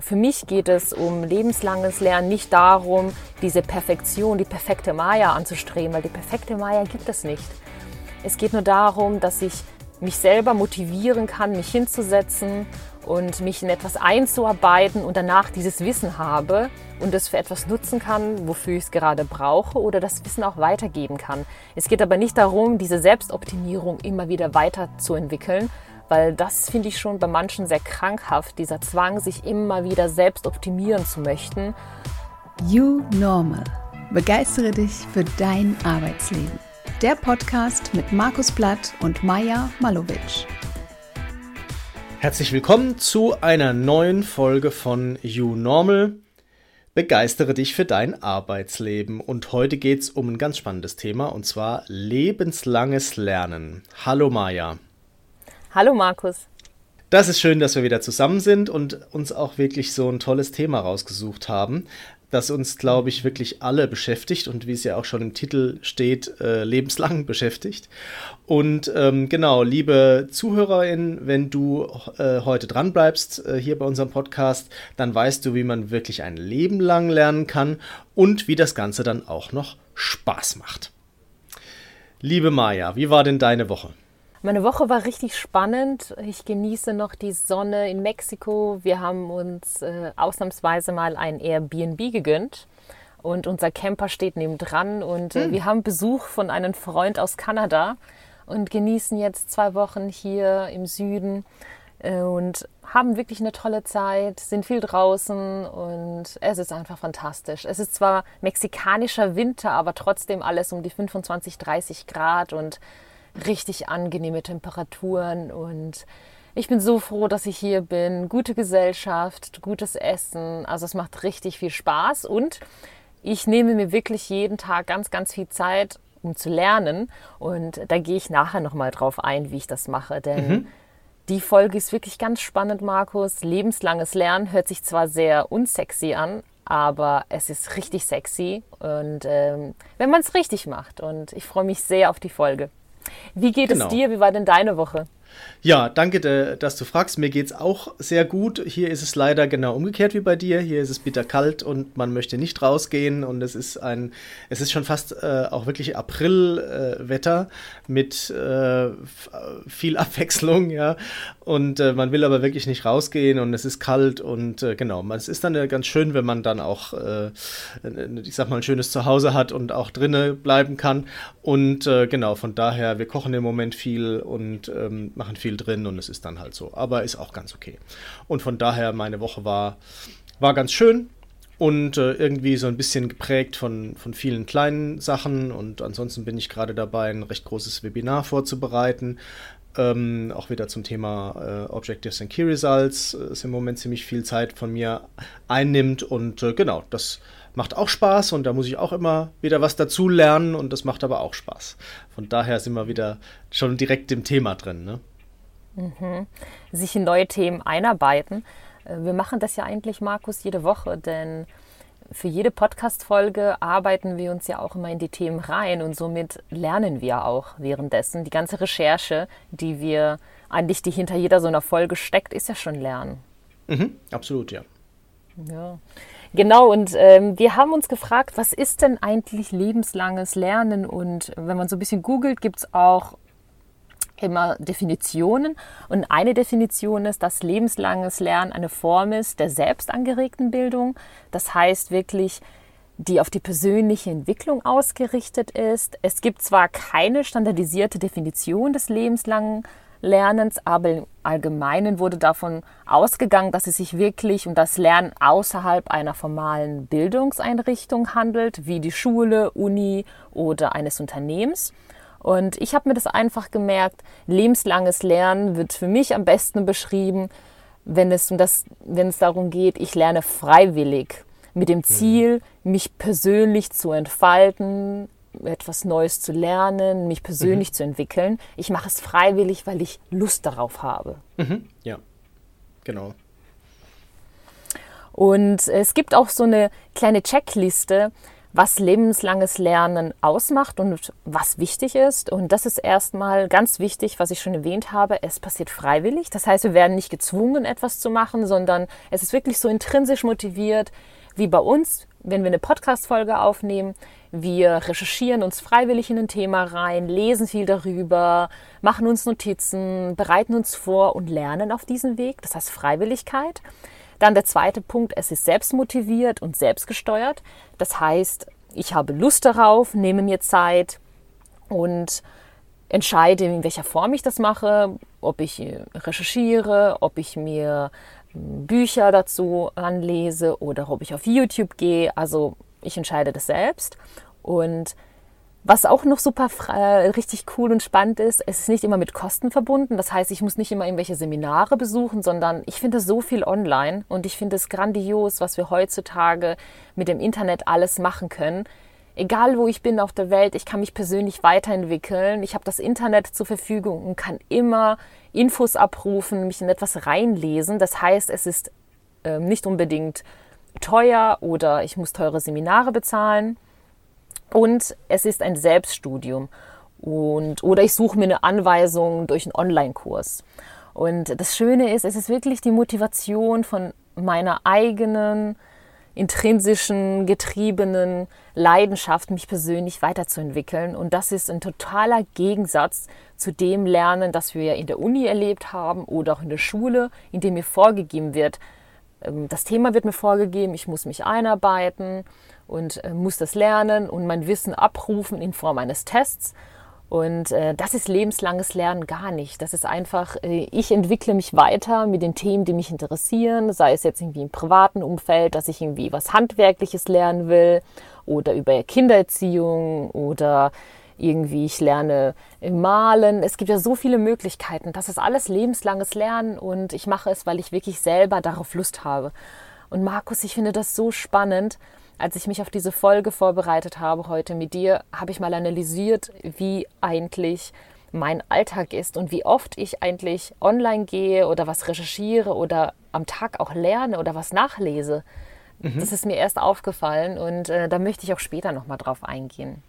für mich geht es um lebenslanges Lernen, nicht darum, diese Perfektion, die perfekte Maya anzustreben, weil die perfekte Maya gibt es nicht. Es geht nur darum, dass ich mich selber motivieren kann, mich hinzusetzen und mich in etwas einzuarbeiten und danach dieses Wissen habe und es für etwas nutzen kann, wofür ich es gerade brauche oder das Wissen auch weitergeben kann. Es geht aber nicht darum, diese Selbstoptimierung immer wieder weiterzuentwickeln, weil das finde ich schon bei manchen sehr krankhaft, dieser Zwang, sich immer wieder selbst optimieren zu möchten. You Normal. Begeistere dich für dein Arbeitsleben. Der Podcast mit Markus Blatt und Maja Malowitsch. Herzlich willkommen zu einer neuen Folge von You Normal. Begeistere dich für dein Arbeitsleben. Und heute geht es um ein ganz spannendes Thema und zwar lebenslanges Lernen. Hallo Maja. Hallo Markus. Das ist schön, dass wir wieder zusammen sind und uns auch wirklich so ein tolles Thema rausgesucht haben, das uns, glaube ich, wirklich alle beschäftigt und wie es ja auch schon im Titel steht, äh, lebenslang beschäftigt. Und ähm, genau, liebe Zuhörerin, wenn du äh, heute dran bleibst äh, hier bei unserem Podcast, dann weißt du, wie man wirklich ein Leben lang lernen kann und wie das Ganze dann auch noch Spaß macht. Liebe Maja, wie war denn deine Woche? Meine Woche war richtig spannend. Ich genieße noch die Sonne in Mexiko. Wir haben uns äh, ausnahmsweise mal ein Airbnb gegönnt. Und unser Camper steht nebendran. Und äh, hm. wir haben Besuch von einem Freund aus Kanada und genießen jetzt zwei Wochen hier im Süden äh, und haben wirklich eine tolle Zeit, sind viel draußen und es ist einfach fantastisch. Es ist zwar mexikanischer Winter, aber trotzdem alles um die 25, 30 Grad und richtig angenehme Temperaturen und ich bin so froh, dass ich hier bin. Gute Gesellschaft, gutes Essen. Also es macht richtig viel Spaß und ich nehme mir wirklich jeden Tag ganz, ganz viel Zeit, um zu lernen. Und da gehe ich nachher nochmal drauf ein, wie ich das mache. Denn mhm. die Folge ist wirklich ganz spannend, Markus. Lebenslanges Lernen hört sich zwar sehr unsexy an, aber es ist richtig sexy. Und ähm, wenn man es richtig macht. Und ich freue mich sehr auf die Folge. Wie geht genau. es dir? Wie war denn deine Woche? Ja, danke, dass du fragst. Mir geht es auch sehr gut. Hier ist es leider genau umgekehrt wie bei dir. Hier ist es bitter kalt und man möchte nicht rausgehen. Und es ist ein, es ist schon fast äh, auch wirklich Aprilwetter äh, mit äh, viel Abwechslung, ja. Und äh, man will aber wirklich nicht rausgehen und es ist kalt und äh, genau. Es ist dann ganz schön, wenn man dann auch, äh, ich sag mal, ein schönes Zuhause hat und auch drinnen bleiben kann. Und genau, von daher, wir kochen im Moment viel und ähm, machen viel drin und es ist dann halt so. Aber ist auch ganz okay. Und von daher, meine Woche war, war ganz schön und äh, irgendwie so ein bisschen geprägt von, von vielen kleinen Sachen. Und ansonsten bin ich gerade dabei, ein recht großes Webinar vorzubereiten. Ähm, auch wieder zum Thema äh, Objectives and Key Results. Äh, ist im Moment ziemlich viel Zeit von mir einnimmt. Und äh, genau, das macht auch Spaß und da muss ich auch immer wieder was dazu lernen und das macht aber auch Spaß. Von daher sind wir wieder schon direkt im Thema drin. Ne? Mhm. Sich in neue Themen einarbeiten. Äh, wir machen das ja eigentlich, Markus, jede Woche, denn für jede Podcast-Folge arbeiten wir uns ja auch immer in die Themen rein und somit lernen wir auch währenddessen. Die ganze Recherche, die wir eigentlich, die hinter jeder so einer Folge steckt, ist ja schon Lernen. Mhm, absolut, ja. Ja, genau. Und ähm, wir haben uns gefragt, was ist denn eigentlich lebenslanges Lernen? Und wenn man so ein bisschen googelt, gibt es auch immer Definitionen. Und eine Definition ist, dass lebenslanges Lernen eine Form ist der selbst angeregten Bildung. Das heißt wirklich, die auf die persönliche Entwicklung ausgerichtet ist. Es gibt zwar keine standardisierte Definition des lebenslangen Lernens, aber im Allgemeinen wurde davon ausgegangen, dass es sich wirklich um das Lernen außerhalb einer formalen Bildungseinrichtung handelt, wie die Schule, Uni oder eines Unternehmens. Und ich habe mir das einfach gemerkt, lebenslanges Lernen wird für mich am besten beschrieben, wenn es, um das, wenn es darum geht, ich lerne freiwillig mit dem mhm. Ziel, mich persönlich zu entfalten, etwas Neues zu lernen, mich persönlich mhm. zu entwickeln. Ich mache es freiwillig, weil ich Lust darauf habe. Mhm. Ja, genau. Und es gibt auch so eine kleine Checkliste, was lebenslanges Lernen ausmacht und was wichtig ist. Und das ist erstmal ganz wichtig, was ich schon erwähnt habe. Es passiert freiwillig. Das heißt, wir werden nicht gezwungen, etwas zu machen, sondern es ist wirklich so intrinsisch motiviert, wie bei uns, wenn wir eine Podcast-Folge aufnehmen. Wir recherchieren uns freiwillig in ein Thema rein, lesen viel darüber, machen uns Notizen, bereiten uns vor und lernen auf diesem Weg. Das heißt Freiwilligkeit. Dann der zweite Punkt, es ist selbstmotiviert und selbstgesteuert. Das heißt, ich habe Lust darauf, nehme mir Zeit und entscheide, in welcher Form ich das mache, ob ich recherchiere, ob ich mir hm, Bücher dazu anlese oder ob ich auf YouTube gehe. Also ich entscheide das selbst. Und was auch noch super äh, richtig cool und spannend ist, es ist nicht immer mit Kosten verbunden. Das heißt, ich muss nicht immer irgendwelche Seminare besuchen, sondern ich finde so viel online und ich finde es grandios, was wir heutzutage mit dem Internet alles machen können. Egal wo ich bin auf der Welt, ich kann mich persönlich weiterentwickeln. Ich habe das Internet zur Verfügung und kann immer Infos abrufen, mich in etwas reinlesen. Das heißt, es ist äh, nicht unbedingt teuer oder ich muss teure Seminare bezahlen und es ist ein Selbststudium. Und, oder ich suche mir eine Anweisung durch einen Online-Kurs. Und das Schöne ist, es ist wirklich die Motivation von meiner eigenen, intrinsischen, getriebenen Leidenschaft, mich persönlich weiterzuentwickeln. Und das ist ein totaler Gegensatz zu dem Lernen, das wir in der Uni erlebt haben oder auch in der Schule, in dem mir vorgegeben wird, ähm, das Thema wird mir vorgegeben, ich muss mich einarbeiten und äh, muss das lernen und mein Wissen abrufen in Form eines Tests. Und äh, das ist lebenslanges Lernen gar nicht. Das ist einfach, äh, ich entwickle mich weiter mit den Themen, die mich interessieren, sei es jetzt irgendwie im privaten Umfeld, dass ich irgendwie was Handwerkliches lernen will oder über Kindererziehung oder irgendwie ich lerne malen. Es gibt ja so viele Möglichkeiten. Das ist alles lebenslanges Lernen und ich mache es, weil ich wirklich selber darauf Lust habe. Und Markus, ich finde das so spannend, als ich mich auf diese Folge vorbereitet habe heute mit dir, habe ich mal analysiert, wie eigentlich mein Alltag ist und wie oft ich eigentlich online gehe oder was recherchiere oder am Tag auch lerne oder was nachlese. Mhm. Das ist mir erst aufgefallen und äh, da möchte ich auch später nochmal drauf eingehen.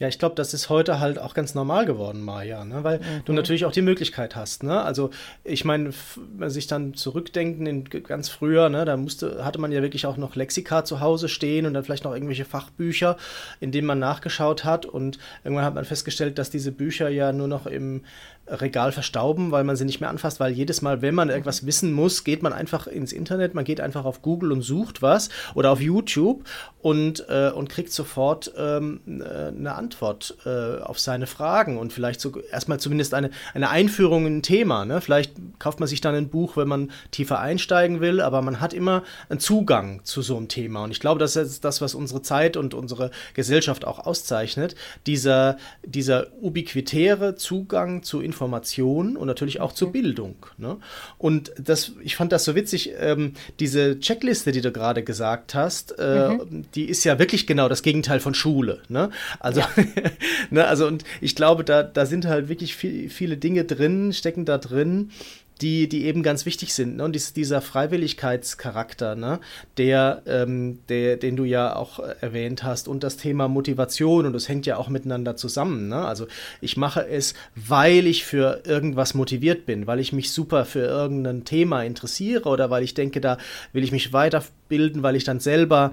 Ja, ich glaube, das ist heute halt auch ganz normal geworden, Maja, ne? weil mhm. du natürlich auch die Möglichkeit hast. Ne? Also ich meine, wenn man sich dann zurückdenken in ganz früher, ne, da musste, hatte man ja wirklich auch noch Lexika zu Hause stehen und dann vielleicht noch irgendwelche Fachbücher, in denen man nachgeschaut hat. Und irgendwann hat man festgestellt, dass diese Bücher ja nur noch im Regal verstauben, weil man sie nicht mehr anfasst, weil jedes Mal, wenn man irgendwas wissen muss, geht man einfach ins Internet, man geht einfach auf Google und sucht was oder auf YouTube und, äh, und kriegt sofort ähm, äh, eine Antwort äh, auf seine Fragen und vielleicht so erstmal zumindest eine, eine Einführung in ein Thema. Ne? Vielleicht kauft man sich dann ein Buch, wenn man tiefer einsteigen will, aber man hat immer einen Zugang zu so einem Thema. Und ich glaube, das ist das, was unsere Zeit und unsere Gesellschaft auch auszeichnet. Dieser, dieser ubiquitäre Zugang zu Informationen Information und natürlich auch zur Bildung. Ne? Und das, ich fand das so witzig, ähm, diese Checkliste, die du gerade gesagt hast, äh, mhm. die ist ja wirklich genau das Gegenteil von Schule. Ne? Also, ja. ne, also und ich glaube, da, da sind halt wirklich viel, viele Dinge drin, stecken da drin, die, die eben ganz wichtig sind. Ne? Und dies, dieser Freiwilligkeitscharakter, ne? der, ähm, der, den du ja auch äh, erwähnt hast, und das Thema Motivation, und das hängt ja auch miteinander zusammen. Ne? Also ich mache es, weil ich für irgendwas motiviert bin, weil ich mich super für irgendein Thema interessiere oder weil ich denke, da will ich mich weiterbilden, weil ich dann selber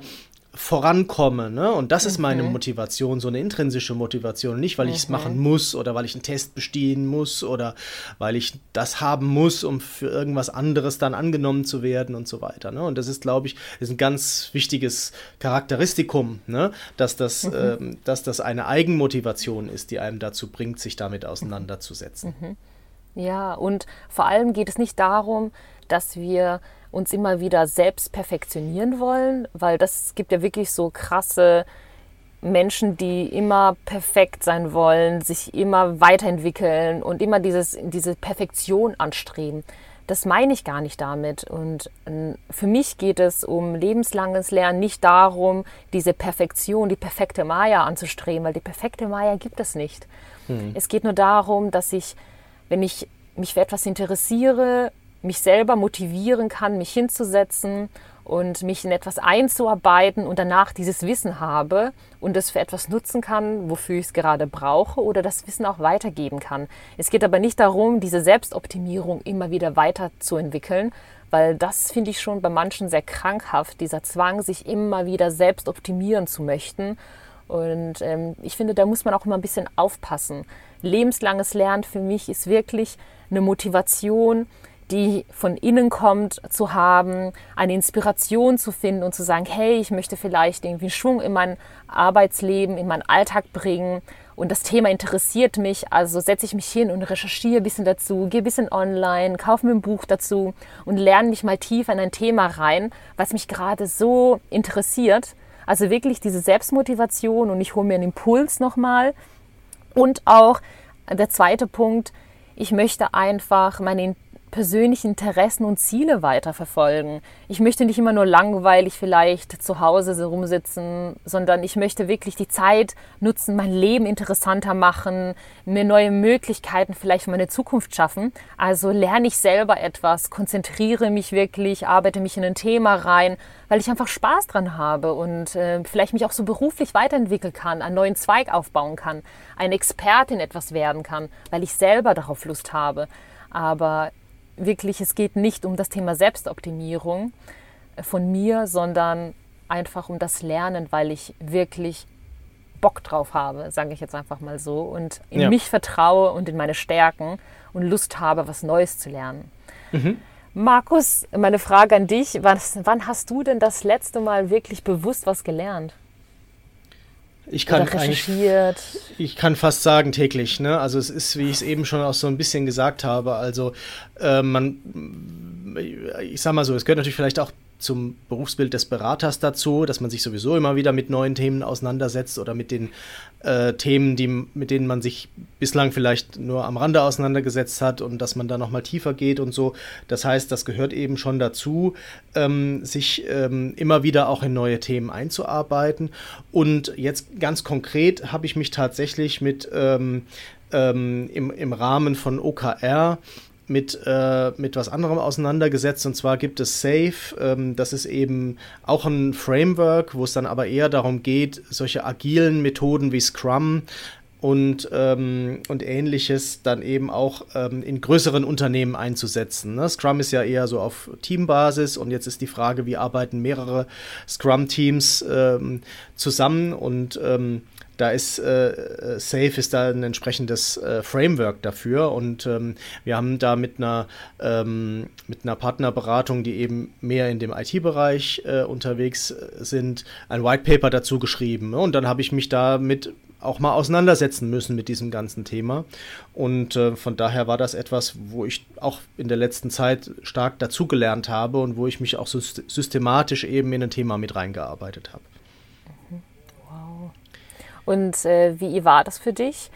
vorankomme. Ne? Und das ist meine Motivation, so eine intrinsische Motivation. Nicht, weil ich es machen muss oder weil ich einen Test bestehen muss oder weil ich das haben muss, um für irgendwas anderes dann angenommen zu werden und so weiter. Ne? Und das ist, glaube ich, ist ein ganz wichtiges Charakteristikum, ne? dass, das, mhm. ähm, dass das eine Eigenmotivation ist, die einem dazu bringt, sich damit auseinanderzusetzen. Mhm. Ja, und vor allem geht es nicht darum, dass wir uns immer wieder selbst perfektionieren wollen, weil das gibt ja wirklich so krasse Menschen, die immer perfekt sein wollen, sich immer weiterentwickeln und immer dieses, diese Perfektion anstreben. Das meine ich gar nicht damit. Und ähm, für mich geht es um lebenslanges Lernen, nicht darum, diese Perfektion, die perfekte Maya anzustreben, weil die perfekte Maya gibt es nicht. Hm. Es geht nur darum, dass ich, wenn ich mich für etwas interessiere, mich selber motivieren kann, mich hinzusetzen und mich in etwas einzuarbeiten und danach dieses Wissen habe und es für etwas nutzen kann, wofür ich es gerade brauche oder das Wissen auch weitergeben kann. Es geht aber nicht darum, diese Selbstoptimierung immer wieder weiterzuentwickeln, weil das finde ich schon bei manchen sehr krankhaft, dieser Zwang, sich immer wieder selbst optimieren zu möchten. Und ähm, ich finde, da muss man auch immer ein bisschen aufpassen. Lebenslanges Lernen für mich ist wirklich eine Motivation, die von innen kommt, zu haben, eine Inspiration zu finden und zu sagen, hey, ich möchte vielleicht irgendwie Schwung in mein Arbeitsleben, in meinen Alltag bringen und das Thema interessiert mich, also setze ich mich hin und recherchiere ein bisschen dazu, gehe ein bisschen online, kaufe mir ein Buch dazu und lerne mich mal tief in ein Thema rein, was mich gerade so interessiert. Also wirklich diese Selbstmotivation und ich hole mir einen Impuls nochmal. Und auch der zweite Punkt, ich möchte einfach meine persönlichen Interessen und Ziele weiterverfolgen. Ich möchte nicht immer nur langweilig vielleicht zu Hause rumsitzen, sondern ich möchte wirklich die Zeit nutzen, mein Leben interessanter machen, mir neue Möglichkeiten vielleicht für meine Zukunft schaffen. Also lerne ich selber etwas, konzentriere mich wirklich, arbeite mich in ein Thema rein, weil ich einfach Spaß dran habe und äh, vielleicht mich auch so beruflich weiterentwickeln kann, einen neuen Zweig aufbauen kann, eine Expertin etwas werden kann, weil ich selber darauf Lust habe. Aber wirklich, es geht nicht um das Thema Selbstoptimierung von mir, sondern einfach um das Lernen, weil ich wirklich Bock drauf habe, sage ich jetzt einfach mal so, und in ja. mich vertraue und in meine Stärken und Lust habe, was Neues zu lernen. Mhm. Markus, meine Frage an dich, was, wann hast du denn das letzte Mal wirklich bewusst was gelernt? Ich kann recherchiert. Ich kann fast sagen täglich. Ne? Also es ist, wie ich es eben schon auch so ein bisschen gesagt habe. Also äh, man, ich sag mal so, es gehört natürlich vielleicht auch zum Berufsbild des Beraters dazu, dass man sich sowieso immer wieder mit neuen Themen auseinandersetzt oder mit den äh, Themen, die, mit denen man sich bislang vielleicht nur am Rande auseinandergesetzt hat und dass man da nochmal tiefer geht und so. Das heißt, das gehört eben schon dazu, ähm, sich ähm, immer wieder auch in neue Themen einzuarbeiten. Und jetzt ganz konkret habe ich mich tatsächlich mit ähm, ähm im, im Rahmen von OKR mit, äh, mit was anderem auseinandergesetzt. Und zwar gibt es Safe. Ähm, das ist eben auch ein Framework, wo es dann aber eher darum geht, solche agilen Methoden wie Scrum und, ähm, und ähnliches dann eben auch ähm, in größeren Unternehmen einzusetzen. Ne? Scrum ist ja eher so auf Teambasis und jetzt ist die Frage, wie arbeiten mehrere Scrum-Teams ähm, zusammen und ähm, da ist äh, Safe ist da ein entsprechendes äh, Framework dafür und ähm, wir haben da mit einer ähm, mit einer Partnerberatung, die eben mehr in dem IT-Bereich äh, unterwegs äh, sind, ein White Paper dazu geschrieben und dann habe ich mich damit auch mal auseinandersetzen müssen mit diesem ganzen Thema und äh, von daher war das etwas, wo ich auch in der letzten Zeit stark dazugelernt habe und wo ich mich auch systematisch eben in ein Thema mit reingearbeitet habe. Und äh, wie war das für dich?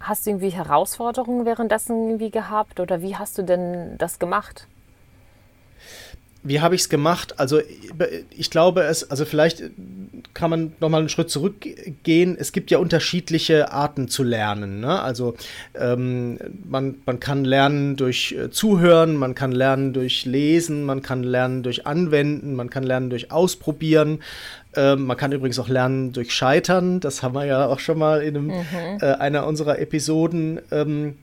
Hast du irgendwie Herausforderungen währenddessen irgendwie gehabt oder wie hast du denn das gemacht? Wie habe ich es gemacht? Also ich glaube es, also vielleicht kann man noch mal einen Schritt zurückgehen. Es gibt ja unterschiedliche Arten zu lernen. Ne? Also ähm, man, man kann lernen durch äh, Zuhören, man kann lernen durch Lesen, man kann lernen durch Anwenden, man kann lernen durch Ausprobieren. Ähm, man kann übrigens auch lernen durch Scheitern. Das haben wir ja auch schon mal in einem, mhm. äh, einer unserer Episoden ähm,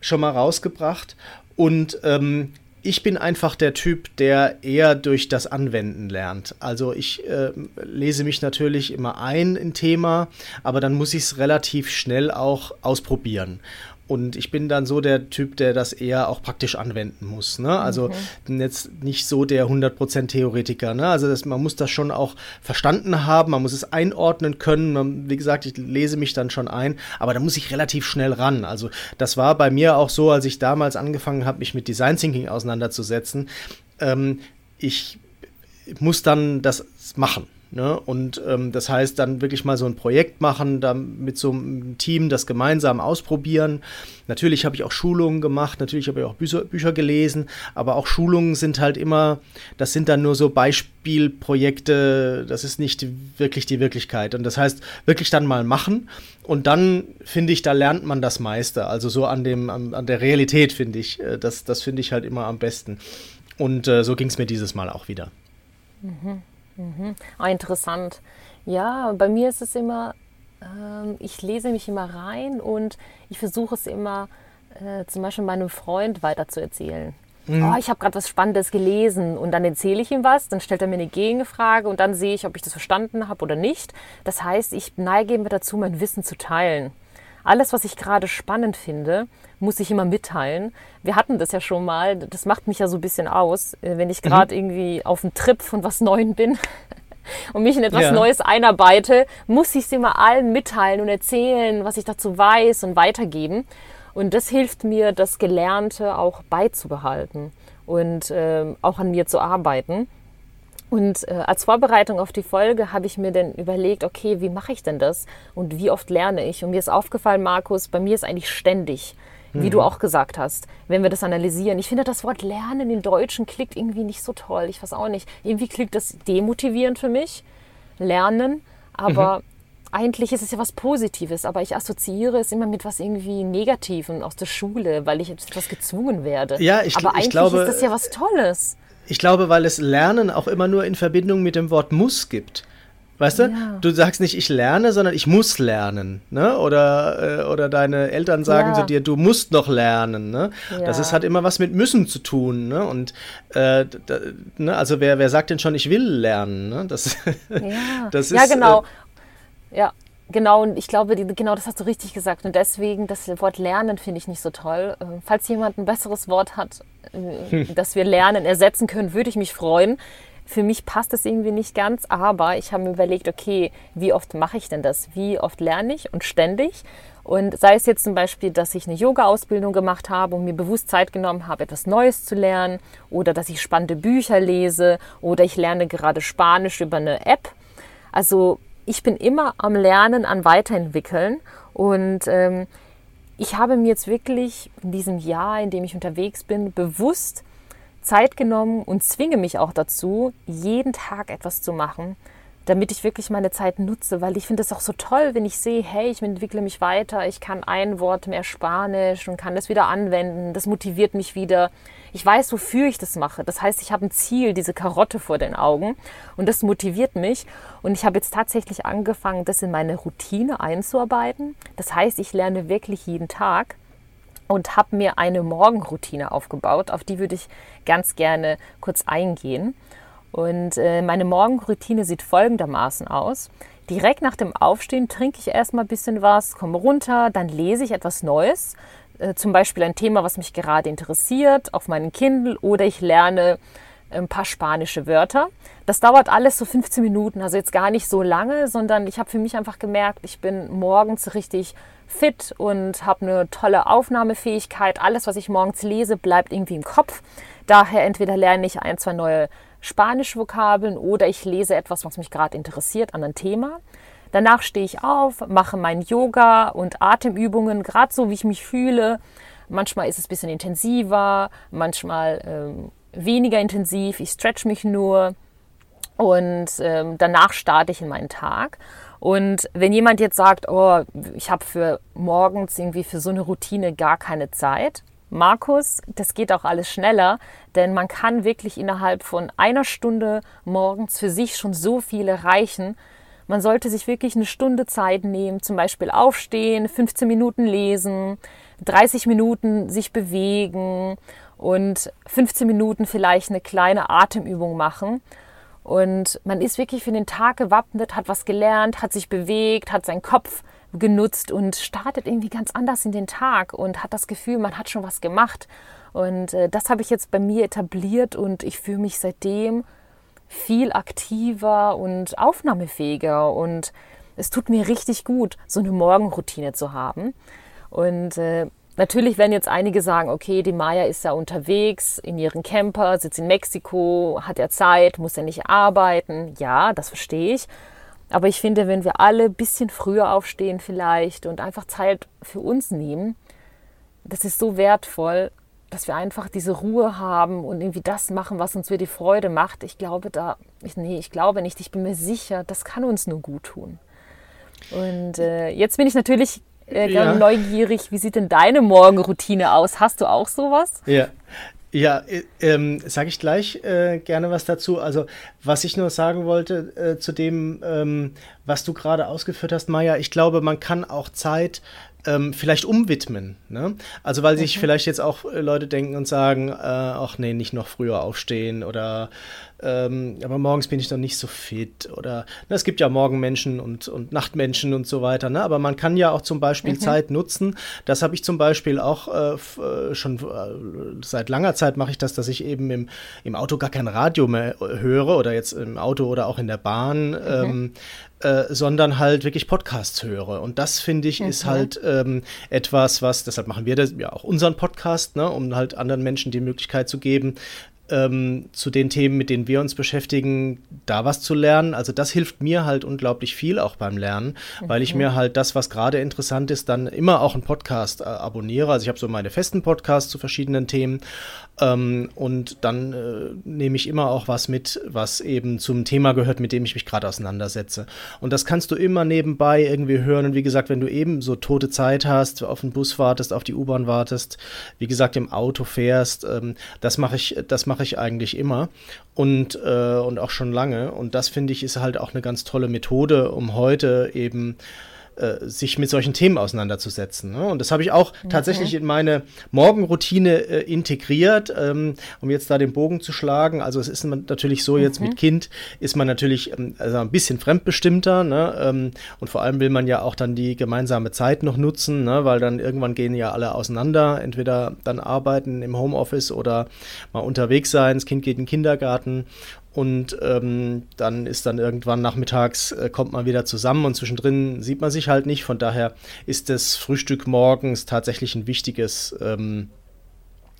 schon mal rausgebracht. Und ähm, ich bin einfach der Typ, der eher durch das Anwenden lernt. Also ich äh, lese mich natürlich immer ein in Thema, aber dann muss ich es relativ schnell auch ausprobieren. Und ich bin dann so der Typ, der das eher auch praktisch anwenden muss. Ne? Also mhm. jetzt nicht so der 100% Theoretiker. Ne? Also das, man muss das schon auch verstanden haben, man muss es einordnen können. Man, wie gesagt, ich lese mich dann schon ein, aber da muss ich relativ schnell ran. Also das war bei mir auch so, als ich damals angefangen habe, mich mit Design Thinking auseinanderzusetzen. Ähm, ich muss dann das machen. Ne? Und ähm, das heißt, dann wirklich mal so ein Projekt machen, dann mit so einem Team das gemeinsam ausprobieren. Natürlich habe ich auch Schulungen gemacht, natürlich habe ich auch Bücher, Bücher, gelesen, aber auch Schulungen sind halt immer, das sind dann nur so Beispielprojekte, das ist nicht wirklich die Wirklichkeit. Und das heißt, wirklich dann mal machen und dann finde ich, da lernt man das meiste. Also so an, dem, an, an der Realität finde ich, äh, das, das finde ich halt immer am besten. Und äh, so ging es mir dieses Mal auch wieder. Mhm. Mhm. Ah, interessant. Ja, bei mir ist es immer, ähm, ich lese mich immer rein und ich versuche es immer äh, zum Beispiel meinem Freund weiterzuerzählen. Mhm. Oh, ich habe gerade was Spannendes gelesen und dann erzähle ich ihm was, dann stellt er mir eine Gegenfrage und dann sehe ich, ob ich das verstanden habe oder nicht. Das heißt, ich neige immer dazu, mein Wissen zu teilen. Alles, was ich gerade spannend finde, muss ich immer mitteilen. Wir hatten das ja schon mal, das macht mich ja so ein bisschen aus, äh, wenn ich gerade mhm. irgendwie auf dem Trip von was Neuem bin und mich in etwas ja. Neues einarbeite, muss ich es immer allen mitteilen und erzählen, was ich dazu weiß und weitergeben. Und das hilft mir, das Gelernte auch beizubehalten und äh, auch an mir zu arbeiten. Und äh, als Vorbereitung auf die Folge habe ich mir dann überlegt, okay, wie mache ich denn das und wie oft lerne ich? Und mir ist aufgefallen, Markus, bei mir ist eigentlich ständig, wie mhm. du auch gesagt hast, wenn wir das analysieren. Ich finde, das Wort Lernen im Deutschen klingt irgendwie nicht so toll. Ich weiß auch nicht. Irgendwie klingt das demotivierend für mich, Lernen. Aber mhm. eigentlich ist es ja was Positives. Aber ich assoziiere es immer mit was irgendwie Negativem aus der Schule, weil ich etwas gezwungen werde. Ja, ich, aber eigentlich ich glaube, ist das ja was Tolles. Ich glaube, weil es Lernen auch immer nur in Verbindung mit dem Wort muss gibt. Weißt du? Ja. Du sagst nicht, ich lerne, sondern ich muss lernen. Ne? Oder, äh, oder deine Eltern sagen ja. zu dir, du musst noch lernen. Ne? Ja. Das ist, hat immer was mit müssen zu tun. Ne? Und äh, da, ne? also wer, wer sagt denn schon, ich will lernen? Ne? Das, ja. das ist, ja, genau. Äh, ja, Genau, und ich glaube, genau das hast du richtig gesagt. Und deswegen, das Wort Lernen finde ich nicht so toll. Äh, falls jemand ein besseres Wort hat, hm. das wir Lernen ersetzen können, würde ich mich freuen. Für mich passt das irgendwie nicht ganz, aber ich habe mir überlegt, okay, wie oft mache ich denn das? Wie oft lerne ich und ständig? Und sei es jetzt zum Beispiel, dass ich eine Yoga-Ausbildung gemacht habe und mir bewusst Zeit genommen habe, etwas Neues zu lernen, oder dass ich spannende Bücher lese, oder ich lerne gerade Spanisch über eine App. Also ich bin immer am Lernen, an Weiterentwickeln. Und ähm, ich habe mir jetzt wirklich in diesem Jahr, in dem ich unterwegs bin, bewusst Zeit genommen und zwinge mich auch dazu, jeden Tag etwas zu machen, damit ich wirklich meine Zeit nutze, weil ich finde es auch so toll, wenn ich sehe, hey, ich entwickle mich weiter, ich kann ein Wort mehr Spanisch und kann das wieder anwenden, das motiviert mich wieder. Ich weiß, wofür ich das mache. Das heißt, ich habe ein Ziel, diese Karotte vor den Augen und das motiviert mich und ich habe jetzt tatsächlich angefangen, das in meine Routine einzuarbeiten. Das heißt, ich lerne wirklich jeden Tag und habe mir eine Morgenroutine aufgebaut, auf die würde ich ganz gerne kurz eingehen. Und äh, meine Morgenroutine sieht folgendermaßen aus. Direkt nach dem Aufstehen trinke ich erstmal ein bisschen was, komme runter, dann lese ich etwas Neues, äh, zum Beispiel ein Thema, was mich gerade interessiert, auf meinen Kindle oder ich lerne ein paar spanische Wörter. Das dauert alles so 15 Minuten, also jetzt gar nicht so lange, sondern ich habe für mich einfach gemerkt, ich bin morgens richtig fit und habe eine tolle Aufnahmefähigkeit. Alles, was ich morgens lese, bleibt irgendwie im Kopf. Daher entweder lerne ich ein, zwei neue Spanisch-Vokabeln oder ich lese etwas, was mich gerade interessiert an ein Thema. Danach stehe ich auf, mache mein Yoga und Atemübungen, gerade so, wie ich mich fühle. Manchmal ist es ein bisschen intensiver, manchmal ähm, weniger intensiv. Ich stretch mich nur und ähm, danach starte ich in meinen Tag. Und wenn jemand jetzt sagt, oh, ich habe für morgens irgendwie für so eine Routine gar keine Zeit, Markus, das geht auch alles schneller, denn man kann wirklich innerhalb von einer Stunde morgens für sich schon so viel erreichen. Man sollte sich wirklich eine Stunde Zeit nehmen, zum Beispiel aufstehen, 15 Minuten lesen, 30 Minuten sich bewegen und 15 Minuten vielleicht eine kleine Atemübung machen. Und man ist wirklich für den Tag gewappnet, hat was gelernt, hat sich bewegt, hat seinen Kopf genutzt und startet irgendwie ganz anders in den Tag und hat das Gefühl, man hat schon was gemacht. Und äh, das habe ich jetzt bei mir etabliert und ich fühle mich seitdem viel aktiver und aufnahmefähiger. Und es tut mir richtig gut, so eine Morgenroutine zu haben. Und äh, Natürlich werden jetzt einige sagen, okay, die Maya ist ja unterwegs in ihren Camper, sitzt in Mexiko, hat ja Zeit, muss ja nicht arbeiten. Ja, das verstehe ich. Aber ich finde, wenn wir alle ein bisschen früher aufstehen vielleicht und einfach Zeit für uns nehmen, das ist so wertvoll, dass wir einfach diese Ruhe haben und irgendwie das machen, was uns die Freude macht. Ich glaube da, ich, nee, ich glaube nicht, ich bin mir sicher, das kann uns nur gut tun. Und äh, jetzt bin ich natürlich äh, ja. neugierig, wie sieht denn deine Morgenroutine aus? Hast du auch sowas? Ja. Ja, äh, ähm, sage ich gleich äh, gerne was dazu. Also, was ich nur sagen wollte äh, zu dem, ähm, was du gerade ausgeführt hast, Maja, ich glaube, man kann auch Zeit ähm, vielleicht umwidmen. Ne? Also weil sich mhm. vielleicht jetzt auch äh, Leute denken und sagen, äh, ach nee, nicht noch früher aufstehen oder ähm, aber morgens bin ich noch nicht so fit oder ne, es gibt ja Morgenmenschen und, und Nachtmenschen und so weiter. Ne? Aber man kann ja auch zum Beispiel mhm. Zeit nutzen. Das habe ich zum Beispiel auch äh, äh schon äh, seit langer Zeit mache ich das, dass ich eben im, im Auto gar kein Radio mehr höre oder jetzt im Auto oder auch in der Bahn. Mhm. Ähm, äh, sondern halt wirklich Podcasts höre. Und das finde ich mhm. ist halt ähm, etwas, was, deshalb machen wir das ja auch unseren Podcast, ne, um halt anderen Menschen die Möglichkeit zu geben, ähm, zu den Themen, mit denen wir uns beschäftigen, da was zu lernen. Also das hilft mir halt unglaublich viel auch beim Lernen, weil ich mir halt das, was gerade interessant ist, dann immer auch einen Podcast äh, abonniere. Also ich habe so meine festen Podcasts zu verschiedenen Themen ähm, und dann äh, nehme ich immer auch was mit, was eben zum Thema gehört, mit dem ich mich gerade auseinandersetze. Und das kannst du immer nebenbei irgendwie hören. Und wie gesagt, wenn du eben so tote Zeit hast, auf den Bus wartest, auf die U-Bahn wartest, wie gesagt, im Auto fährst, ähm, das mache ich, das mache ich eigentlich immer und, äh, und auch schon lange. Und das finde ich ist halt auch eine ganz tolle Methode, um heute eben äh, sich mit solchen Themen auseinanderzusetzen. Ne? Und das habe ich auch okay. tatsächlich in meine Morgenroutine äh, integriert, ähm, um jetzt da den Bogen zu schlagen. Also es ist natürlich so, jetzt mhm. mit Kind ist man natürlich ähm, also ein bisschen fremdbestimmter ne? ähm, und vor allem will man ja auch dann die gemeinsame Zeit noch nutzen, ne? weil dann irgendwann gehen ja alle auseinander, entweder dann arbeiten im Homeoffice oder mal unterwegs sein, das Kind geht in den Kindergarten und ähm, dann ist dann irgendwann nachmittags, äh, kommt man wieder zusammen und zwischendrin sieht man sich halt nicht. Von daher ist das Frühstück morgens tatsächlich ein wichtiges, ähm,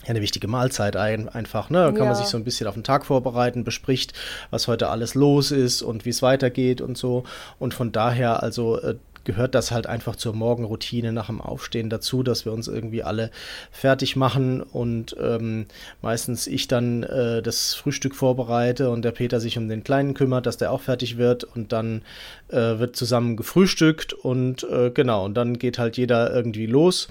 ja, eine wichtige Mahlzeit ein, einfach. Ne? Da kann ja. man sich so ein bisschen auf den Tag vorbereiten, bespricht, was heute alles los ist und wie es weitergeht und so. Und von daher, also äh, gehört das halt einfach zur Morgenroutine nach dem Aufstehen dazu, dass wir uns irgendwie alle fertig machen und ähm, meistens ich dann äh, das Frühstück vorbereite und der Peter sich um den Kleinen kümmert, dass der auch fertig wird und dann äh, wird zusammen gefrühstückt und äh, genau, und dann geht halt jeder irgendwie los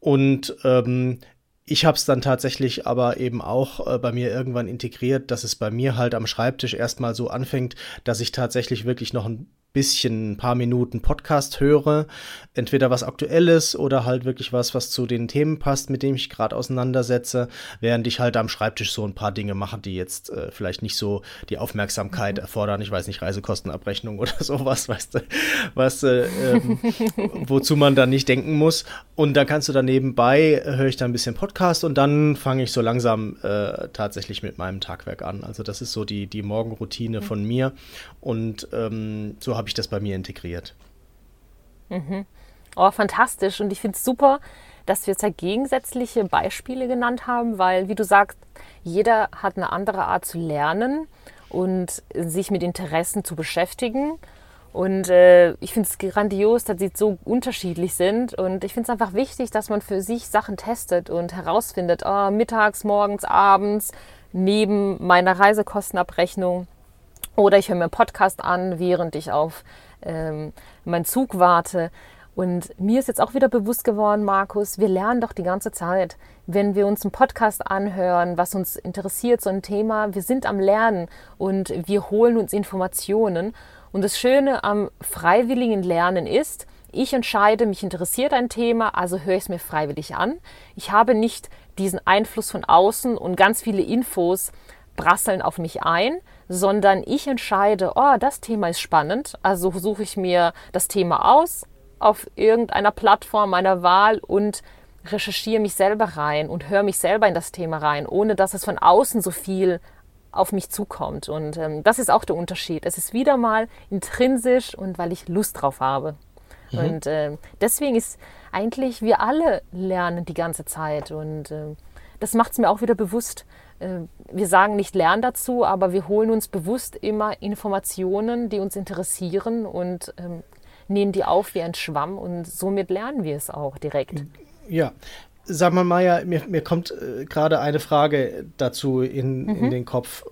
und ähm, ich habe es dann tatsächlich aber eben auch äh, bei mir irgendwann integriert, dass es bei mir halt am Schreibtisch erstmal so anfängt, dass ich tatsächlich wirklich noch ein bisschen ein paar Minuten Podcast höre, entweder was aktuelles oder halt wirklich was, was zu den Themen passt, mit dem ich gerade auseinandersetze, während ich halt am Schreibtisch so ein paar Dinge mache, die jetzt äh, vielleicht nicht so die Aufmerksamkeit mhm. erfordern. Ich weiß nicht, Reisekostenabrechnung oder sowas, weißt du, was, äh, ähm, wozu man dann nicht denken muss. Und dann kannst du dann nebenbei, äh, höre ich da ein bisschen Podcast und dann fange ich so langsam äh, tatsächlich mit meinem Tagwerk an. Also das ist so die, die Morgenroutine mhm. von mir und ähm, so habe ich das bei mir integriert. Mhm. Oh, fantastisch. Und ich finde es super, dass wir zwei gegensätzliche Beispiele genannt haben, weil, wie du sagst, jeder hat eine andere Art zu lernen und sich mit Interessen zu beschäftigen. Und äh, ich finde es grandios, dass sie so unterschiedlich sind. Und ich finde es einfach wichtig, dass man für sich Sachen testet und herausfindet, oh, mittags, morgens, abends, neben meiner Reisekostenabrechnung oder ich höre mir einen Podcast an, während ich auf ähm, meinen Zug warte. Und mir ist jetzt auch wieder bewusst geworden, Markus, wir lernen doch die ganze Zeit. Wenn wir uns einen Podcast anhören, was uns interessiert, so ein Thema, wir sind am Lernen und wir holen uns Informationen. Und das Schöne am freiwilligen Lernen ist, ich entscheide, mich interessiert ein Thema, also höre ich es mir freiwillig an. Ich habe nicht diesen Einfluss von außen und ganz viele Infos prasseln auf mich ein, sondern ich entscheide, oh, das Thema ist spannend, also suche ich mir das Thema aus auf irgendeiner Plattform meiner Wahl und recherchiere mich selber rein und höre mich selber in das Thema rein, ohne dass es von außen so viel auf mich zukommt. Und ähm, das ist auch der Unterschied. Es ist wieder mal intrinsisch und weil ich Lust drauf habe. Mhm. Und äh, deswegen ist eigentlich, wir alle lernen die ganze Zeit. Und äh, das macht es mir auch wieder bewusst, wir sagen nicht lernen dazu, aber wir holen uns bewusst immer Informationen, die uns interessieren und ähm, nehmen die auf wie ein Schwamm und somit lernen wir es auch direkt. Ja, sag mal, Maja, mir, mir kommt äh, gerade eine Frage dazu in, mhm. in den Kopf.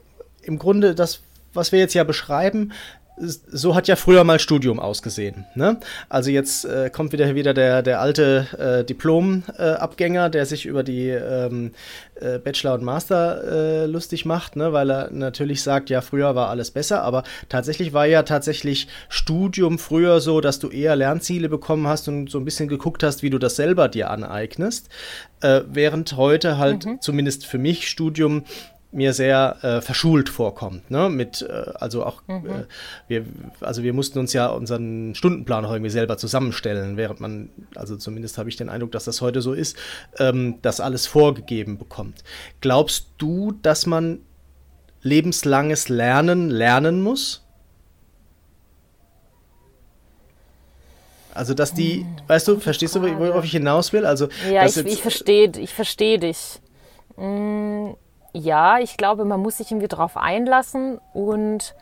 Im Grunde, das, was wir jetzt ja beschreiben, so hat ja früher mal Studium ausgesehen. Ne? Also jetzt äh, kommt wieder wieder der, der alte äh, Diplom-Abgänger, äh, der sich über die ähm, äh, Bachelor und Master äh, lustig macht, ne? weil er natürlich sagt, ja, früher war alles besser, aber tatsächlich war ja tatsächlich Studium früher so, dass du eher Lernziele bekommen hast und so ein bisschen geguckt hast, wie du das selber dir aneignest, äh, während heute halt mhm. zumindest für mich Studium mir sehr äh, verschult vorkommt. Ne? Mit, äh, also auch, mhm. äh, wir, also wir mussten uns ja unseren Stundenplan auch irgendwie selber zusammenstellen, während man, also zumindest habe ich den Eindruck, dass das heute so ist, ähm, dass alles vorgegeben bekommt. Glaubst du, dass man lebenslanges Lernen lernen muss? Also, dass die, hm, weißt du, verstehst du, worauf ich hinaus will? Also, ja, ich, ich verstehe ich versteh dich. Hm ja, ich glaube, man muss sich irgendwie darauf einlassen und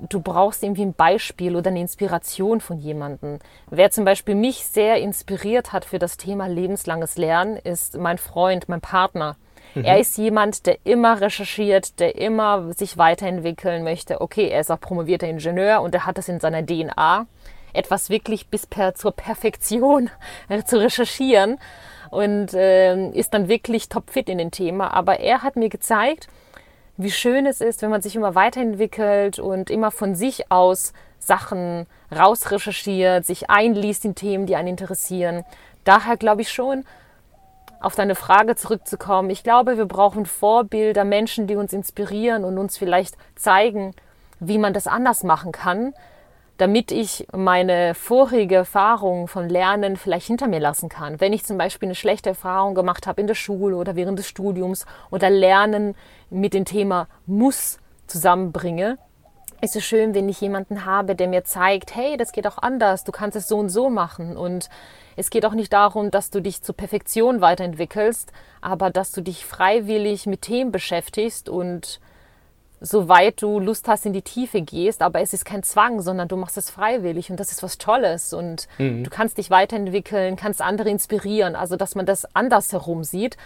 du brauchst irgendwie ein Beispiel oder eine Inspiration von jemandem. Wer zum Beispiel mich sehr inspiriert hat für das Thema lebenslanges Lernen, ist mein Freund, mein Partner. Mhm. Er ist jemand, der immer recherchiert, der immer sich weiterentwickeln möchte. Okay, er ist auch promovierter Ingenieur und er hat das in seiner DNA, etwas wirklich bis per, zur Perfektion zu recherchieren und äh, ist dann wirklich topfit in dem Thema. Aber er hat mir gezeigt, wie schön es ist, wenn man sich immer weiterentwickelt und immer von sich aus Sachen rausrecherchiert, sich einliest in Themen, die einen interessieren. Daher glaube ich schon, auf deine Frage zurückzukommen. Ich glaube, wir brauchen Vorbilder, Menschen, die uns inspirieren und uns vielleicht zeigen, wie man das anders machen kann, damit ich meine vorige Erfahrung von Lernen vielleicht hinter mir lassen kann. Wenn ich zum Beispiel eine schlechte Erfahrung gemacht habe in der Schule oder während des Studiums oder Lernen mit dem Thema muss zusammenbringe, ist es schön, wenn ich jemanden habe, der mir zeigt, hey, das geht auch anders, du kannst es so und so machen. Und es geht auch nicht darum, dass du dich zur Perfektion weiterentwickelst, aber dass du dich freiwillig mit Themen beschäftigst und soweit du Lust hast, in die Tiefe gehst. Aber es ist kein Zwang, sondern du machst es freiwillig und das ist was Tolles. Und mhm. du kannst dich weiterentwickeln, kannst andere inspirieren. Also, dass man das andersherum sieht.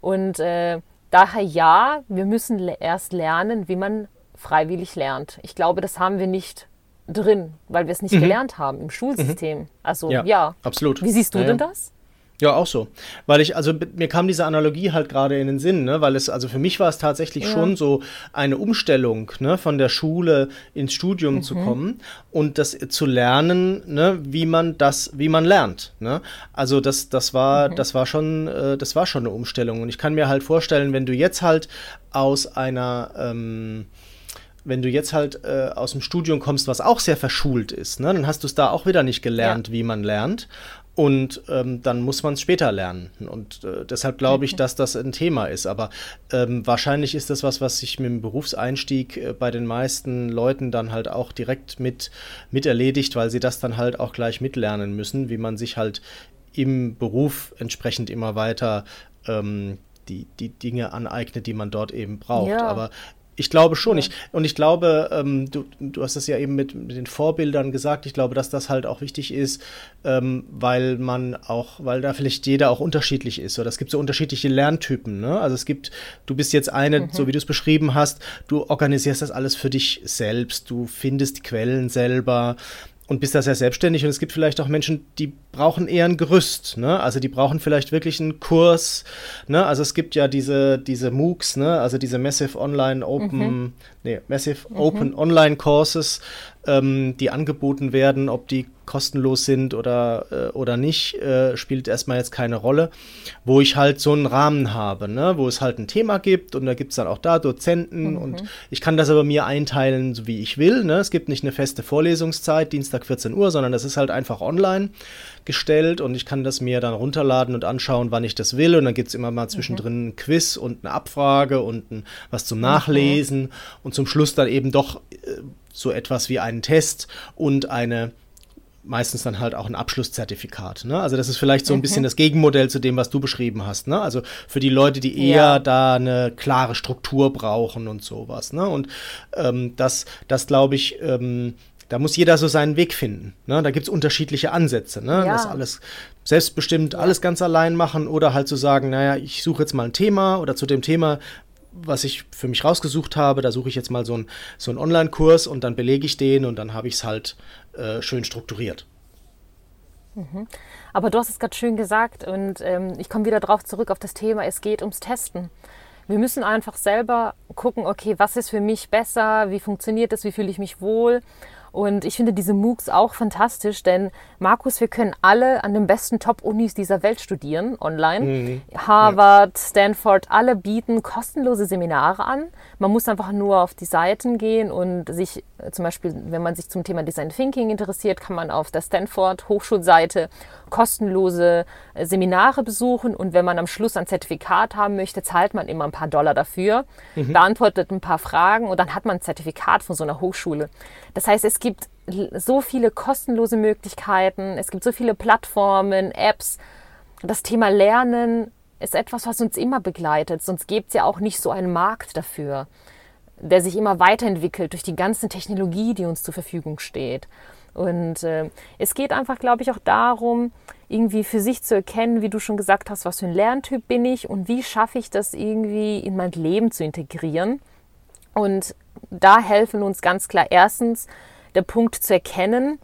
Und äh, daher ja, wir müssen erst lernen, wie man freiwillig lernt. Ich glaube, das haben wir nicht drin, weil wir es nicht mhm. gelernt haben im Schulsystem. Mhm. Also ja, ja, absolut. Wie siehst du ja, denn das? Ja, auch so. Weil ich, also mir kam diese Analogie halt gerade in den Sinn, ne? weil es, also für mich war es tatsächlich ja. schon so eine Umstellung, ne? von der Schule ins Studium mhm. zu kommen und das zu lernen, ne? wie man das, wie man lernt. Ne? Also das, das war, mhm. das war schon, äh, das war schon eine Umstellung. Und ich kann mir halt vorstellen, wenn du jetzt halt aus einer ähm, wenn du jetzt halt äh, aus dem Studium kommst, was auch sehr verschult ist, ne, dann hast du es da auch wieder nicht gelernt, ja. wie man lernt. Und ähm, dann muss man es später lernen. Und äh, deshalb glaube ich, dass das ein Thema ist. Aber ähm, wahrscheinlich ist das was, was sich mit dem Berufseinstieg äh, bei den meisten Leuten dann halt auch direkt mit, mit erledigt, weil sie das dann halt auch gleich mitlernen müssen, wie man sich halt im Beruf entsprechend immer weiter ähm, die, die Dinge aneignet, die man dort eben braucht. Ja. Aber ich glaube schon. Ja. Ich, und ich glaube, ähm, du, du hast es ja eben mit, mit, den Vorbildern gesagt, ich glaube, dass das halt auch wichtig ist, ähm, weil man auch, weil da vielleicht jeder auch unterschiedlich ist. Oder es gibt so unterschiedliche Lerntypen. Ne? Also es gibt, du bist jetzt eine, mhm. so wie du es beschrieben hast, du organisierst das alles für dich selbst, du findest Quellen selber und bist da sehr selbstständig und es gibt vielleicht auch Menschen, die brauchen eher ein Gerüst, ne? Also die brauchen vielleicht wirklich einen Kurs, ne? Also es gibt ja diese, diese MOOCs, ne? Also diese Massive Online Open, mhm. nee, Massive mhm. Open Online Courses, ähm, die angeboten werden, ob die kostenlos sind oder, äh, oder nicht, äh, spielt erstmal jetzt keine Rolle, wo ich halt so einen Rahmen habe, ne? wo es halt ein Thema gibt und da gibt es dann auch da Dozenten mhm. und ich kann das aber mir einteilen, so wie ich will. Ne? Es gibt nicht eine feste Vorlesungszeit, Dienstag 14 Uhr, sondern das ist halt einfach online gestellt und ich kann das mir dann runterladen und anschauen, wann ich das will. Und dann gibt es immer mal zwischendrin ein Quiz und eine Abfrage und ein, was zum Nachlesen und zum Schluss dann eben doch äh, so etwas wie einen Test und eine meistens dann halt auch ein Abschlusszertifikat. Ne? Also das ist vielleicht so ein mhm. bisschen das Gegenmodell zu dem, was du beschrieben hast. Ne? Also für die Leute, die eher ja. da eine klare Struktur brauchen und sowas. Ne? Und ähm, das, das glaube ich, ähm, da muss jeder so seinen Weg finden. Ne? Da gibt es unterschiedliche Ansätze. Ne? Ja. Das alles selbstbestimmt, ja. alles ganz allein machen oder halt zu so sagen, naja, ich suche jetzt mal ein Thema oder zu dem Thema was ich für mich rausgesucht habe. Da suche ich jetzt mal so einen so einen Online-Kurs und dann belege ich den und dann habe ich es halt äh, schön strukturiert. Mhm. Aber du hast es gerade schön gesagt und ähm, ich komme wieder darauf zurück auf das Thema, es geht ums Testen. Wir müssen einfach selber gucken, okay, was ist für mich besser, wie funktioniert das, wie fühle ich mich wohl und ich finde diese MOOCs auch fantastisch, denn Markus, wir können alle an den besten Top-Unis dieser Welt studieren, online. Mhm. Harvard, ja. Stanford, alle bieten kostenlose Seminare an. Man muss einfach nur auf die Seiten gehen und sich äh, zum Beispiel, wenn man sich zum Thema Design Thinking interessiert, kann man auf der Stanford Hochschulseite kostenlose äh, Seminare besuchen und wenn man am Schluss ein Zertifikat haben möchte, zahlt man immer ein paar Dollar dafür, mhm. beantwortet ein paar Fragen und dann hat man ein Zertifikat von so einer Hochschule. Das heißt, es gibt so viele kostenlose Möglichkeiten, es gibt so viele Plattformen, Apps. Das Thema Lernen ist etwas, was uns immer begleitet, sonst gibt es ja auch nicht so einen Markt dafür, der sich immer weiterentwickelt durch die ganze Technologie, die uns zur Verfügung steht. Und äh, es geht einfach, glaube ich, auch darum, irgendwie für sich zu erkennen, wie du schon gesagt hast, was für ein Lerntyp bin ich und wie schaffe ich das irgendwie in mein Leben zu integrieren. Und da helfen uns ganz klar erstens der Punkt zu erkennen,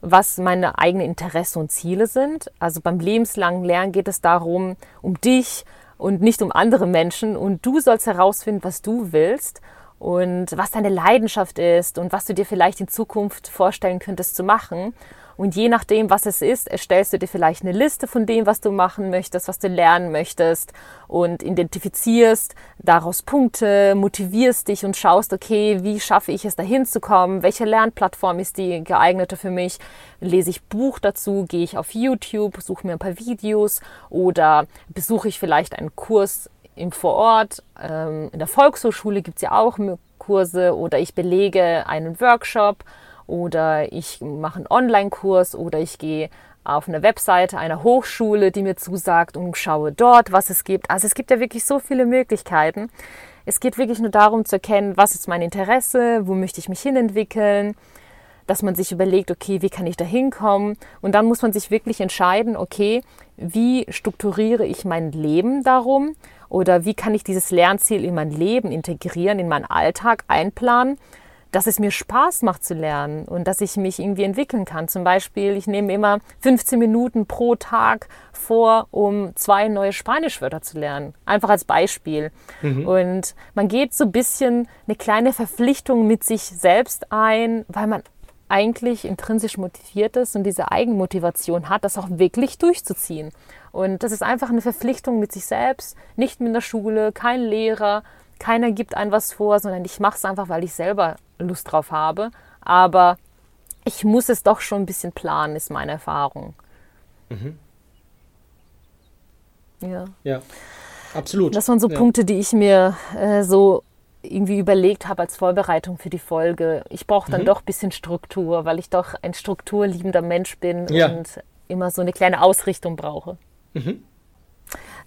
was meine eigenen Interessen und Ziele sind. Also beim lebenslangen Lernen geht es darum, um dich und nicht um andere Menschen. Und du sollst herausfinden, was du willst und was deine Leidenschaft ist und was du dir vielleicht in Zukunft vorstellen könntest zu machen. Und je nachdem, was es ist, erstellst du dir vielleicht eine Liste von dem, was du machen möchtest, was du lernen möchtest und identifizierst daraus Punkte, motivierst dich und schaust, okay, wie schaffe ich es dahin zu kommen? Welche Lernplattform ist die geeignete für mich? Lese ich Buch dazu? Gehe ich auf YouTube, suche mir ein paar Videos oder besuche ich vielleicht einen Kurs im Vorort? Ähm, in der Volkshochschule gibt es ja auch Kurse oder ich belege einen Workshop oder ich mache einen Online-Kurs oder ich gehe auf eine Webseite einer Hochschule, die mir zusagt und schaue dort, was es gibt. Also es gibt ja wirklich so viele Möglichkeiten. Es geht wirklich nur darum zu erkennen, was ist mein Interesse, wo möchte ich mich hinentwickeln, dass man sich überlegt, okay, wie kann ich da hinkommen? Und dann muss man sich wirklich entscheiden, okay, wie strukturiere ich mein Leben darum oder wie kann ich dieses Lernziel in mein Leben integrieren, in meinen Alltag einplanen, dass es mir Spaß macht zu lernen und dass ich mich irgendwie entwickeln kann. Zum Beispiel, ich nehme immer 15 Minuten pro Tag vor, um zwei neue Spanischwörter zu lernen. Einfach als Beispiel. Mhm. Und man geht so ein bisschen eine kleine Verpflichtung mit sich selbst ein, weil man eigentlich intrinsisch motiviert ist und diese Eigenmotivation hat, das auch wirklich durchzuziehen. Und das ist einfach eine Verpflichtung mit sich selbst, nicht mit der Schule, kein Lehrer, keiner gibt einem was vor, sondern ich mache es einfach, weil ich selber Lust drauf habe. Aber ich muss es doch schon ein bisschen planen, ist meine Erfahrung. Mhm. Ja. Ja, absolut. Das waren so ja. Punkte, die ich mir äh, so irgendwie überlegt habe als Vorbereitung für die Folge. Ich brauche dann mhm. doch ein bisschen Struktur, weil ich doch ein strukturliebender Mensch bin ja. und immer so eine kleine Ausrichtung brauche. Mhm.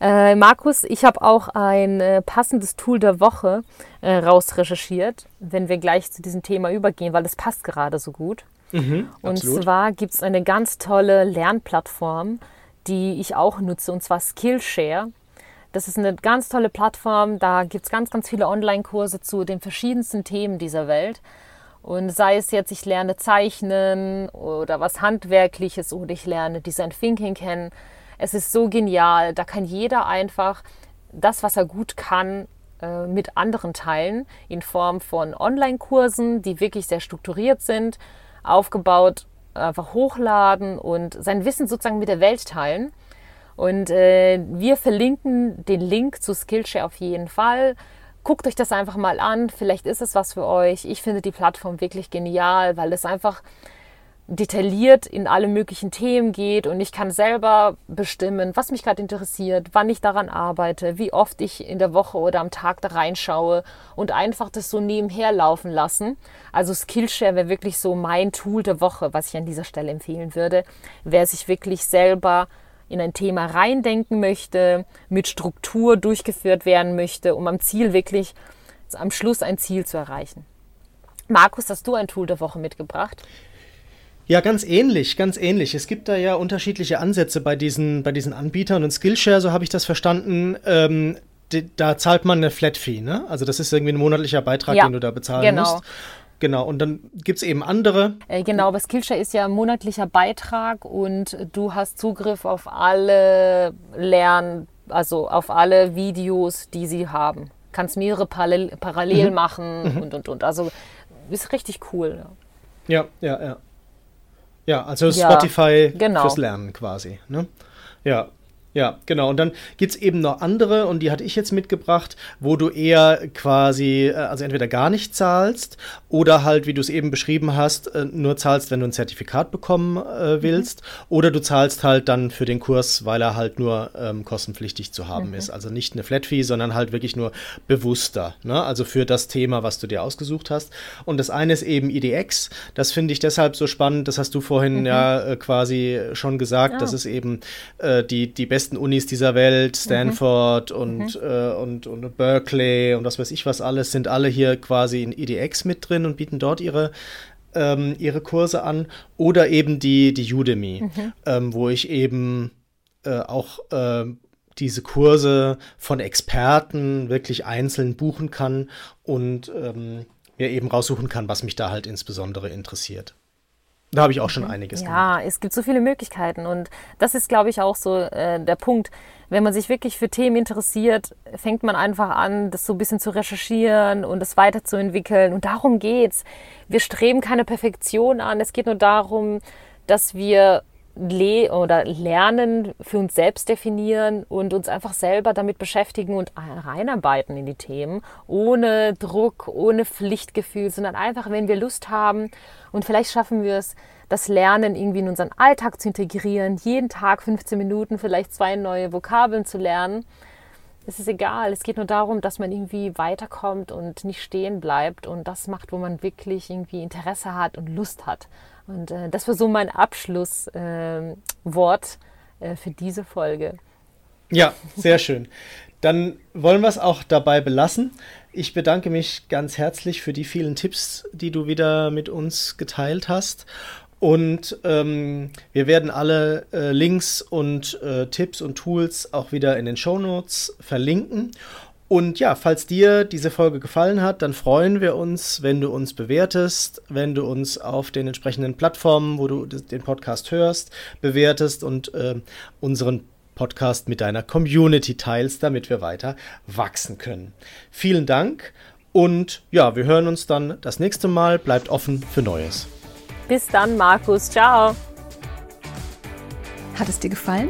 Äh, Markus, ich habe auch ein äh, passendes Tool der Woche äh, rausrecherchiert, wenn wir gleich zu diesem Thema übergehen, weil das passt gerade so gut. Mhm, und absolut. zwar gibt es eine ganz tolle Lernplattform, die ich auch nutze, und zwar Skillshare. Das ist eine ganz tolle Plattform, da gibt es ganz, ganz viele Online-Kurse zu den verschiedensten Themen dieser Welt. Und sei es jetzt, ich lerne Zeichnen oder was Handwerkliches oder ich lerne Design Thinking kennen, es ist so genial. Da kann jeder einfach das, was er gut kann, äh, mit anderen teilen in Form von Online-Kursen, die wirklich sehr strukturiert sind, aufgebaut, einfach hochladen und sein Wissen sozusagen mit der Welt teilen. Und äh, wir verlinken den Link zu Skillshare auf jeden Fall. Guckt euch das einfach mal an. Vielleicht ist es was für euch. Ich finde die Plattform wirklich genial, weil es einfach detailliert in alle möglichen Themen geht und ich kann selber bestimmen, was mich gerade interessiert, wann ich daran arbeite, wie oft ich in der Woche oder am Tag da reinschaue und einfach das so nebenher laufen lassen. Also Skillshare wäre wirklich so mein Tool der Woche, was ich an dieser Stelle empfehlen würde, wer sich wirklich selber in ein Thema reindenken möchte, mit Struktur durchgeführt werden möchte, um am Ziel wirklich am Schluss ein Ziel zu erreichen. Markus, hast du ein Tool der Woche mitgebracht? Ja, ganz ähnlich, ganz ähnlich. Es gibt da ja unterschiedliche Ansätze bei diesen, bei diesen Anbietern und Skillshare, so habe ich das verstanden, ähm, da zahlt man eine Flat Fee, ne? Also das ist irgendwie ein monatlicher Beitrag, ja, den du da bezahlen genau. musst. Genau, und dann gibt es eben andere. Äh, genau, aber Skillshare ist ja ein monatlicher Beitrag und du hast Zugriff auf alle Lern, also auf alle Videos, die sie haben. Kannst mehrere parallel, parallel mhm. machen mhm. und und und. Also ist richtig cool. Ja, ja, ja. Ja, also Spotify ja, genau. fürs Lernen quasi. Ne? Ja, ja, genau. Und dann gibt es eben noch andere, und die hatte ich jetzt mitgebracht, wo du eher quasi, äh, also entweder gar nicht zahlst oder halt, wie du es eben beschrieben hast, äh, nur zahlst, wenn du ein Zertifikat bekommen äh, willst. Mhm. Oder du zahlst halt dann für den Kurs, weil er halt nur ähm, kostenpflichtig zu haben mhm. ist. Also nicht eine Flat Fee, sondern halt wirklich nur bewusster. Ne? Also für das Thema, was du dir ausgesucht hast. Und das eine ist eben IDX. Das finde ich deshalb so spannend. Das hast du vorhin mhm. ja äh, quasi schon gesagt. Ja. Das ist eben äh, die, die beste besten Unis dieser Welt, Stanford mhm. Und, mhm. Äh, und, und Berkeley und was weiß ich was alles, sind alle hier quasi in EDX mit drin und bieten dort ihre ähm, ihre Kurse an oder eben die, die Udemy, mhm. ähm, wo ich eben äh, auch äh, diese Kurse von Experten wirklich einzeln buchen kann und ähm, mir eben raussuchen kann, was mich da halt insbesondere interessiert. Da habe ich auch schon mhm. einiges ja, gemacht. Ja, es gibt so viele Möglichkeiten und das ist, glaube ich, auch so äh, der Punkt. Wenn man sich wirklich für Themen interessiert, fängt man einfach an, das so ein bisschen zu recherchieren und das weiterzuentwickeln. Und darum geht's. Wir streben keine Perfektion an. Es geht nur darum, dass wir le oder lernen, für uns selbst definieren und uns einfach selber damit beschäftigen und reinarbeiten in die Themen, ohne Druck, ohne Pflichtgefühl, sondern einfach, wenn wir Lust haben und vielleicht schaffen wir es, das Lernen irgendwie in unseren Alltag zu integrieren, jeden Tag 15 Minuten vielleicht zwei neue Vokabeln zu lernen. Es ist egal, es geht nur darum, dass man irgendwie weiterkommt und nicht stehen bleibt und das macht, wo man wirklich irgendwie Interesse hat und Lust hat. Und äh, das war so mein Abschlusswort ähm, äh, für diese Folge. Ja, sehr schön. Dann wollen wir es auch dabei belassen. Ich bedanke mich ganz herzlich für die vielen Tipps, die du wieder mit uns geteilt hast. Und ähm, wir werden alle äh, Links und äh, Tipps und Tools auch wieder in den Show Notes verlinken. Und ja, falls dir diese Folge gefallen hat, dann freuen wir uns, wenn du uns bewertest, wenn du uns auf den entsprechenden Plattformen, wo du den Podcast hörst, bewertest und äh, unseren Podcast mit deiner Community teilst, damit wir weiter wachsen können. Vielen Dank und ja, wir hören uns dann das nächste Mal. Bleibt offen für Neues. Bis dann, Markus. Ciao. Hat es dir gefallen?